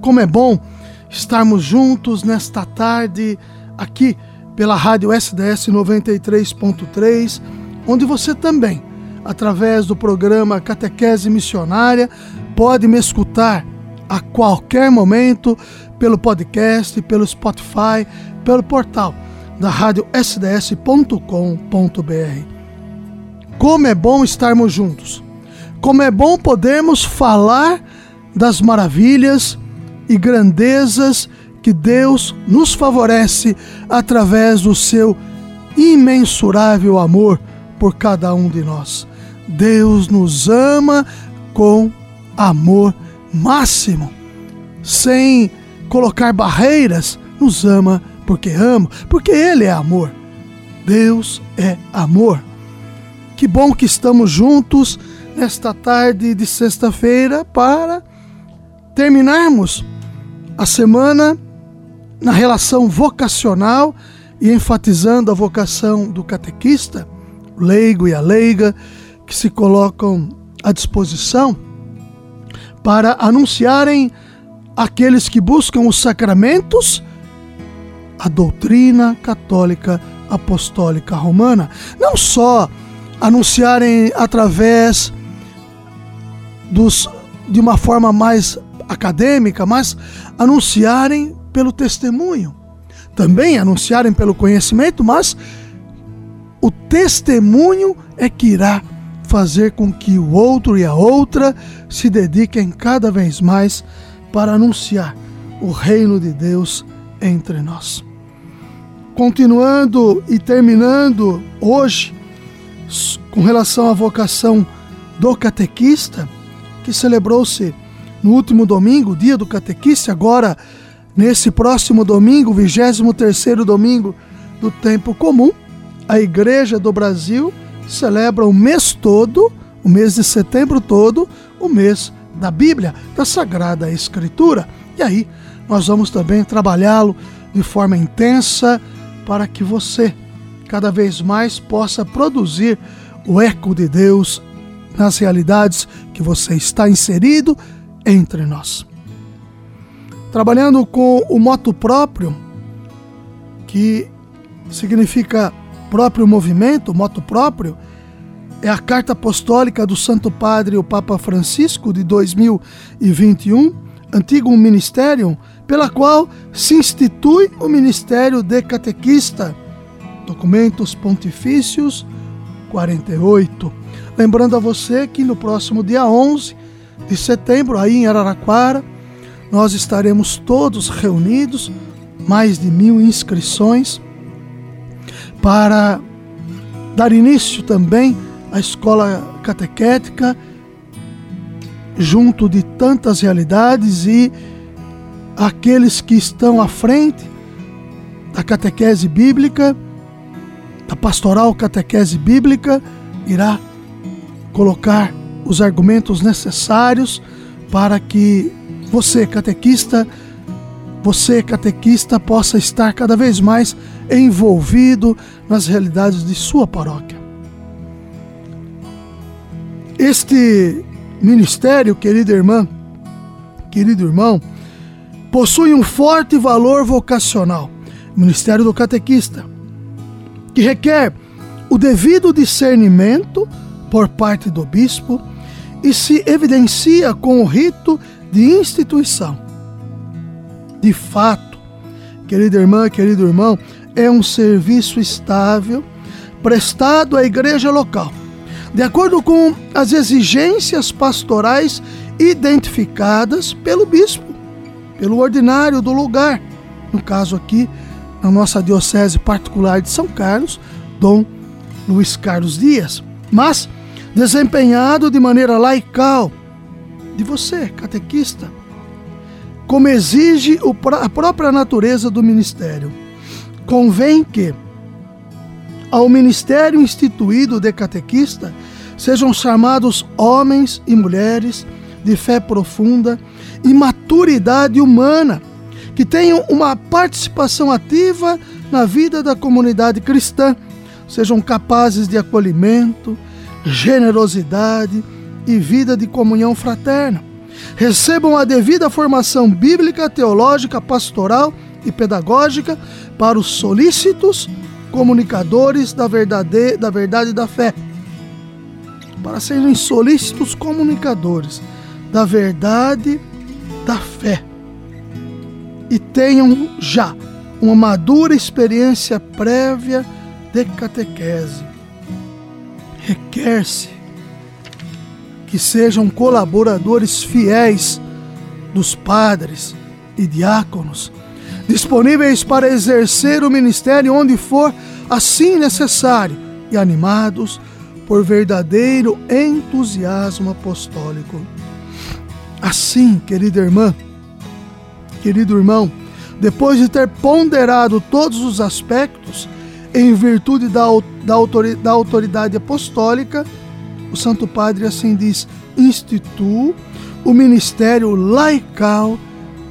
Como é bom estarmos juntos nesta tarde aqui pela Rádio SDS 93.3, onde você também, através do programa Catequese Missionária, pode me escutar a qualquer momento pelo podcast, pelo Spotify, pelo portal da rádio sds.com.br. Como é bom estarmos juntos. Como é bom podermos falar das maravilhas e grandezas que Deus nos favorece através do seu imensurável amor por cada um de nós. Deus nos ama com amor máximo, sem colocar barreiras, nos ama porque ama, porque Ele é amor. Deus é amor. Que bom que estamos juntos nesta tarde de sexta-feira para terminarmos a semana na relação vocacional e enfatizando a vocação do catequista, o leigo e a leiga, que se colocam à disposição para anunciarem aqueles que buscam os sacramentos a doutrina católica apostólica romana. Não só anunciarem através dos, de uma forma mais acadêmica, mas anunciarem pelo testemunho. Também anunciarem pelo conhecimento, mas o testemunho é que irá fazer com que o outro e a outra se dediquem cada vez mais para anunciar o reino de Deus entre nós. Continuando e terminando hoje com relação à vocação do catequista, que celebrou-se no último domingo, dia do catequista, agora nesse próximo domingo, 23º domingo do tempo comum, a Igreja do Brasil celebra o mês todo, o mês de setembro todo, o mês da Bíblia, da Sagrada Escritura. E aí nós vamos também trabalhá-lo de forma intensa para que você cada vez mais possa produzir o eco de Deus nas realidades que você está inserido entre nós. Trabalhando com o moto próprio, que significa próprio movimento, moto próprio, é a carta apostólica do Santo Padre o Papa Francisco de 2021, antigo ministério, pela qual se institui o ministério de catequista, documentos pontifícios 48. Lembrando a você que no próximo dia 11 de setembro, aí em Araraquara, nós estaremos todos reunidos, mais de mil inscrições, para dar início também à escola catequética, junto de tantas realidades e aqueles que estão à frente da catequese bíblica, da pastoral catequese bíblica, irá colocar os argumentos necessários para que você, catequista, você, catequista, possa estar cada vez mais envolvido nas realidades de sua paróquia. Este ministério, querida irmã, querido irmão, possui um forte valor vocacional, Ministério do Catequista, que requer o devido discernimento por parte do bispo e se evidencia com o rito de instituição. De fato, querida irmã, querido irmão, é um serviço estável prestado à igreja local, de acordo com as exigências pastorais identificadas pelo bispo, pelo ordinário do lugar. No caso aqui, na nossa diocese particular de São Carlos, Dom Luiz Carlos Dias. Mas desempenhado de maneira laical, de você, catequista, como exige a própria natureza do ministério. Convém que, ao ministério instituído de catequista, sejam chamados homens e mulheres de fé profunda e maturidade humana, que tenham uma participação ativa na vida da comunidade cristã, sejam capazes de acolhimento, generosidade e vida de comunhão fraterna. Recebam a devida formação bíblica, teológica, pastoral e pedagógica para os solícitos comunicadores da verdade, da verdade da fé. Para serem solícitos comunicadores da verdade da fé. E tenham já uma madura experiência prévia de catequese. Requer-se que sejam colaboradores fiéis dos padres e diáconos, disponíveis para exercer o ministério onde for assim necessário e animados por verdadeiro entusiasmo apostólico. Assim, querida irmã, querido irmão, depois de ter ponderado todos os aspectos, em virtude da, da, da autoridade apostólica, o Santo Padre assim diz: instituo o ministério laical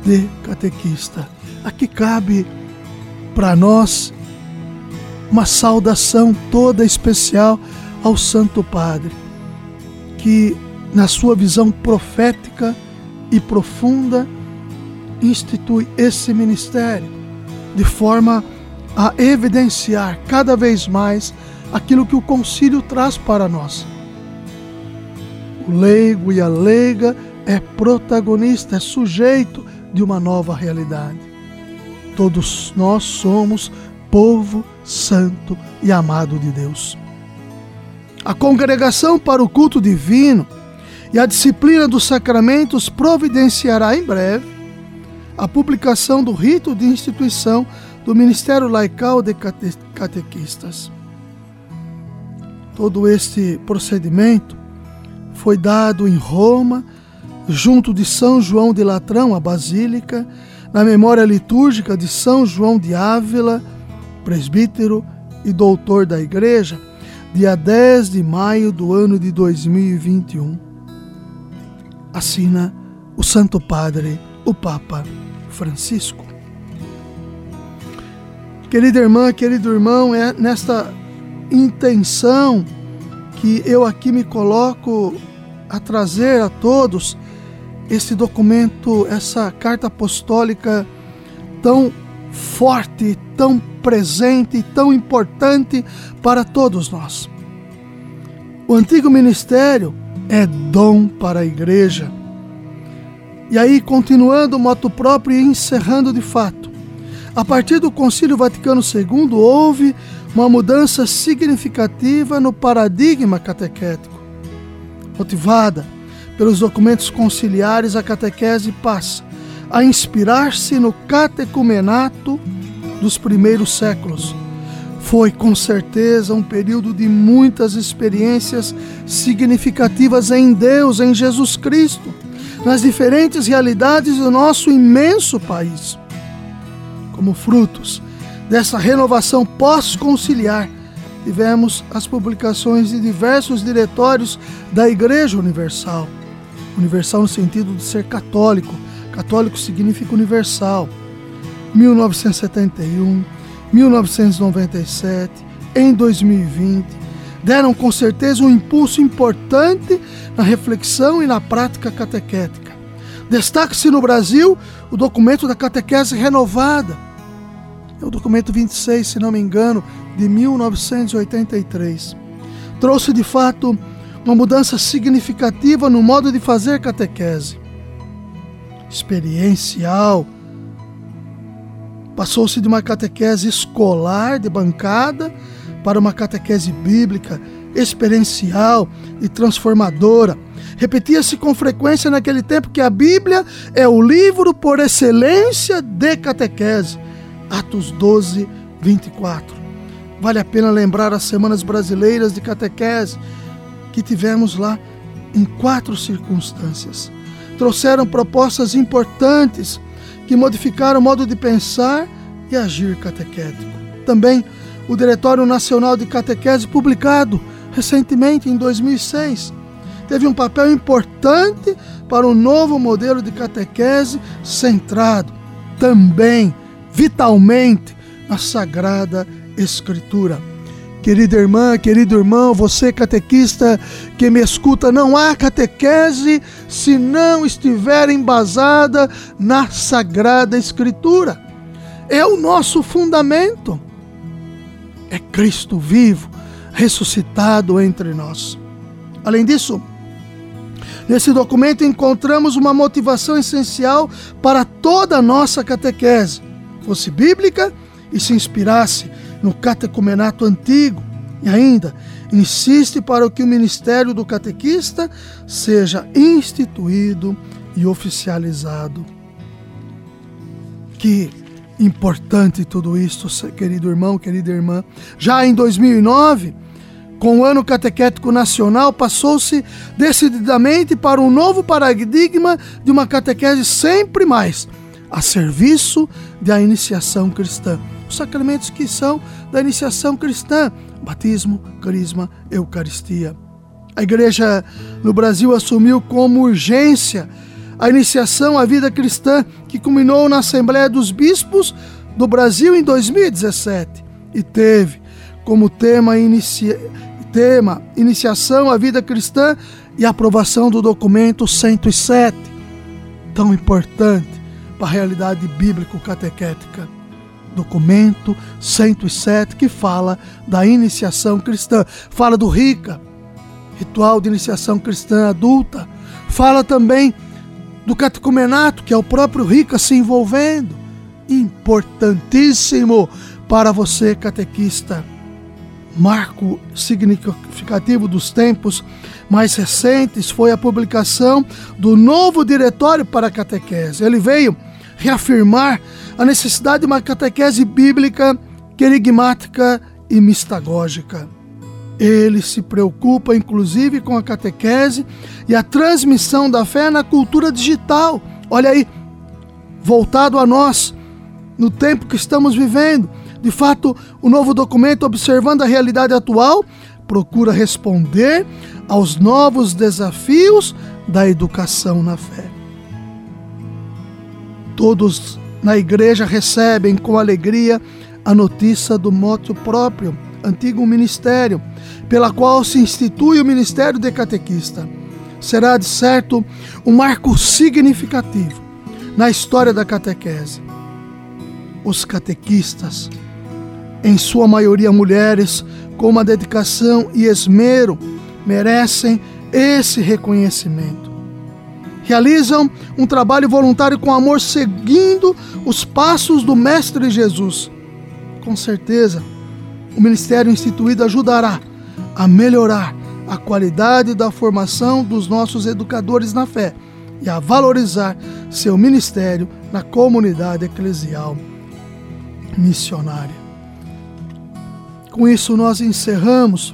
de catequista. Aqui cabe para nós uma saudação toda especial ao Santo Padre, que na sua visão profética e profunda, institui esse ministério de forma a evidenciar cada vez mais aquilo que o concílio traz para nós. O leigo e a leiga é protagonista, é sujeito de uma nova realidade. Todos nós somos povo santo e amado de Deus. A congregação para o culto divino e a disciplina dos sacramentos providenciará em breve a publicação do rito de instituição do Ministério Laical de Cate Catequistas. Todo este procedimento foi dado em Roma, junto de São João de Latrão, a Basílica, na memória litúrgica de São João de Ávila, presbítero e doutor da Igreja, dia 10 de maio do ano de 2021 assina o Santo Padre, o Papa Francisco. Querida irmã, querido irmão, é nesta intenção que eu aqui me coloco a trazer a todos esse documento, essa carta apostólica tão forte, tão presente, tão importante para todos nós. O antigo ministério é dom para a igreja. E aí, continuando o moto próprio e encerrando de fato. A partir do Concílio Vaticano II, houve uma mudança significativa no paradigma catequético. Motivada pelos documentos conciliares, a catequese passa a inspirar-se no catecumenato dos primeiros séculos foi com certeza um período de muitas experiências significativas em Deus, em Jesus Cristo, nas diferentes realidades do nosso imenso país. Como frutos dessa renovação pós-conciliar, tivemos as publicações de diversos diretórios da Igreja Universal. Universal no sentido de ser católico. Católico significa universal. 1971, 1997, em 2020, deram com certeza um impulso importante na reflexão e na prática catequética. Destaque-se no Brasil o documento da catequese renovada. É o documento 26, se não me engano, de 1983. Trouxe de fato uma mudança significativa no modo de fazer catequese. Experiencial, Passou-se de uma catequese escolar de bancada para uma catequese bíblica, experiencial e transformadora. Repetia-se com frequência naquele tempo que a Bíblia é o livro por excelência de catequese. Atos 12, 24. Vale a pena lembrar as semanas brasileiras de catequese que tivemos lá em quatro circunstâncias. Trouxeram propostas importantes que modificaram o modo de pensar e agir catequético. Também o Diretório Nacional de Catequese, publicado recentemente em 2006, teve um papel importante para o um novo modelo de catequese centrado também vitalmente na Sagrada Escritura. Querida irmã, querido irmão, você catequista que me escuta, não há catequese se não estiver embasada na Sagrada Escritura. É o nosso fundamento. É Cristo vivo, ressuscitado entre nós. Além disso, nesse documento encontramos uma motivação essencial para toda a nossa catequese, fosse bíblica e se inspirasse no catecumenato antigo e ainda insiste para que o ministério do catequista seja instituído e oficializado. Que importante tudo isso, querido irmão, querida irmã. Já em 2009, com o ano catequético nacional, passou-se decididamente para um novo paradigma de uma catequese sempre mais a serviço da iniciação cristã os sacramentos que são da iniciação cristã: batismo, carisma, eucaristia. A igreja no Brasil assumiu como urgência a iniciação à vida cristã, que culminou na Assembleia dos Bispos do Brasil em 2017 e teve como tema, inicia... tema iniciação à vida cristã e aprovação do documento 107, tão importante para a realidade bíblico-catequética documento 107 que fala da iniciação cristã, fala do RICA, ritual de iniciação cristã adulta, fala também do catecumenato, que é o próprio RICA se envolvendo, importantíssimo para você catequista. Marco significativo dos tempos mais recentes foi a publicação do novo diretório para a catequese. Ele veio reafirmar a necessidade de uma catequese bíblica, querigmática e mistagógica. Ele se preocupa inclusive com a catequese e a transmissão da fé na cultura digital. Olha aí, voltado a nós, no tempo que estamos vivendo. De fato, o novo documento, observando a realidade atual, procura responder aos novos desafios da educação na fé. Todos na igreja recebem com alegria a notícia do moto próprio, antigo ministério, pela qual se institui o ministério de catequista. Será, de certo, um marco significativo na história da catequese. Os catequistas, em sua maioria mulheres, com uma dedicação e esmero, merecem esse reconhecimento realizam um trabalho voluntário com amor, seguindo os passos do Mestre Jesus. Com certeza, o ministério instituído ajudará a melhorar a qualidade da formação dos nossos educadores na fé e a valorizar seu ministério na comunidade eclesial missionária. Com isso, nós encerramos,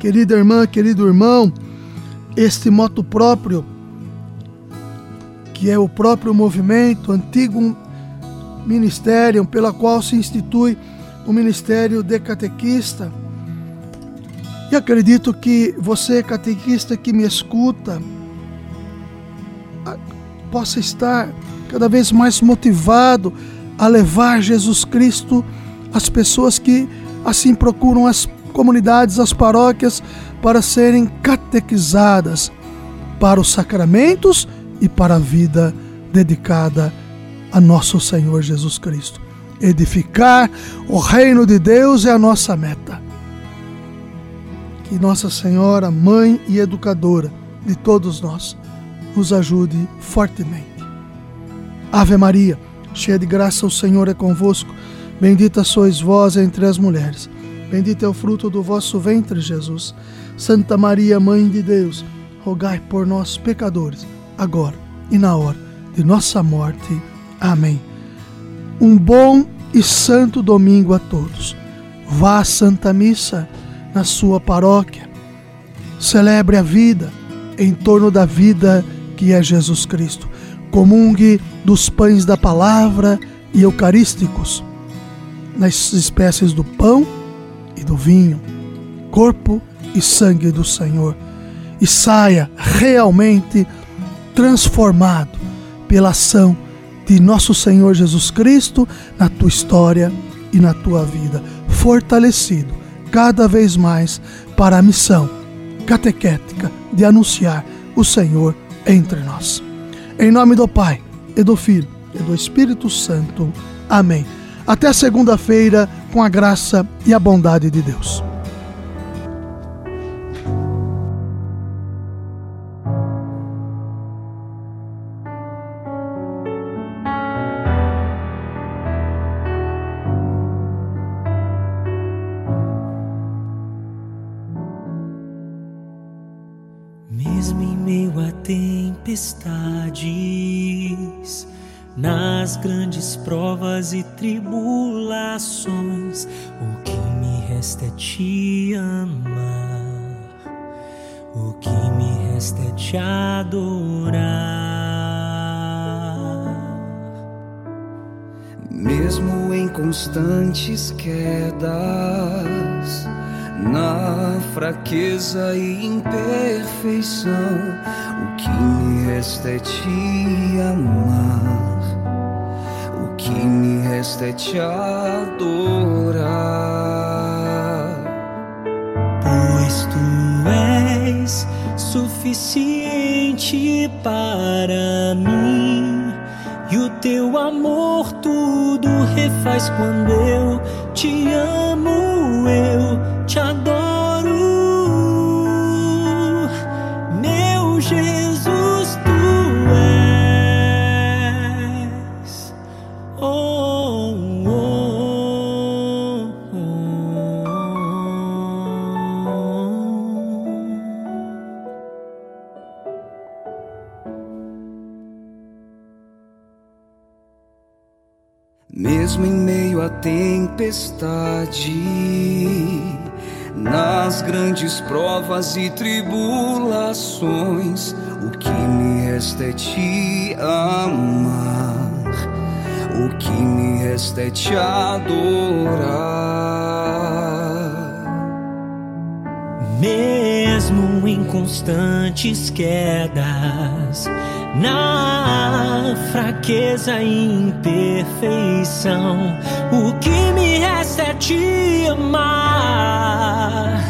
querida irmã, querido irmão, este moto próprio que é o próprio movimento, antigo ministério pela qual se institui o ministério de catequista. E acredito que você, catequista que me escuta, possa estar cada vez mais motivado a levar Jesus Cristo às pessoas que assim procuram as comunidades, as paróquias, para serem catequizadas para os sacramentos e para a vida dedicada a nosso Senhor Jesus Cristo. Edificar o reino de Deus é a nossa meta. Que Nossa Senhora, mãe e educadora de todos nós, nos ajude fortemente. Ave Maria, cheia de graça, o Senhor é convosco. Bendita sois vós entre as mulheres. Bendito é o fruto do vosso ventre, Jesus. Santa Maria, Mãe de Deus, rogai por nós, pecadores agora e na hora de nossa morte. Amém. Um bom e santo domingo a todos. Vá à Santa Missa na sua paróquia. Celebre a vida em torno da vida que é Jesus Cristo. comungue dos pães da palavra e eucarísticos, nas espécies do pão e do vinho, corpo e sangue do Senhor, e saia realmente transformado pela ação de nosso Senhor Jesus Cristo na tua história e na tua vida, fortalecido cada vez mais para a missão catequética de anunciar o Senhor entre nós. Em nome do Pai, e do Filho, e do Espírito Santo. Amém. Até segunda-feira, com a graça e a bondade de Deus. Nas grandes provas e tribulações, o que me resta é te amar, o que me resta é te adorar. Mesmo em constantes quedas, na fraqueza e imperfeição, o que me resta é te amar, que me resta é te adorar. Pois tu és suficiente para mim, e o teu amor tudo refaz quando eu te amo, eu te adoro, Mesmo em meio à tempestade nas grandes provas e tribulações, o que me resta é te amar, o que me resta é te adorar. Mesmo em constantes quedas, na fraqueza e imperfeição, o que me resta é te amar,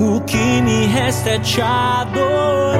o que me resta é te adorar.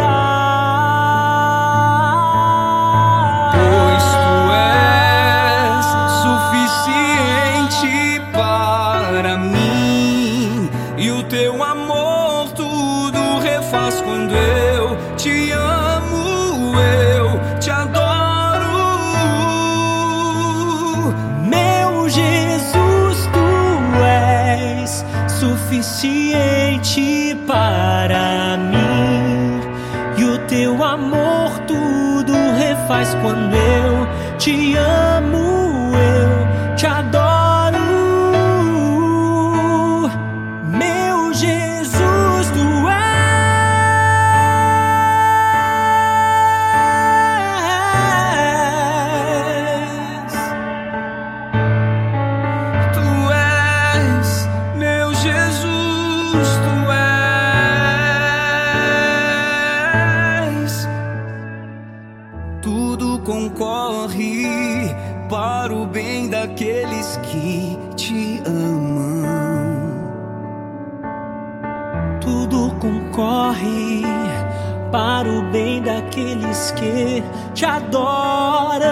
Te adoram.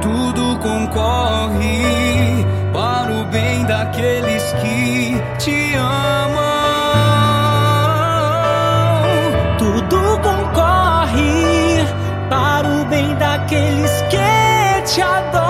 Tudo concorre para o bem daqueles que te amam. Tudo concorre para o bem daqueles que te adoram.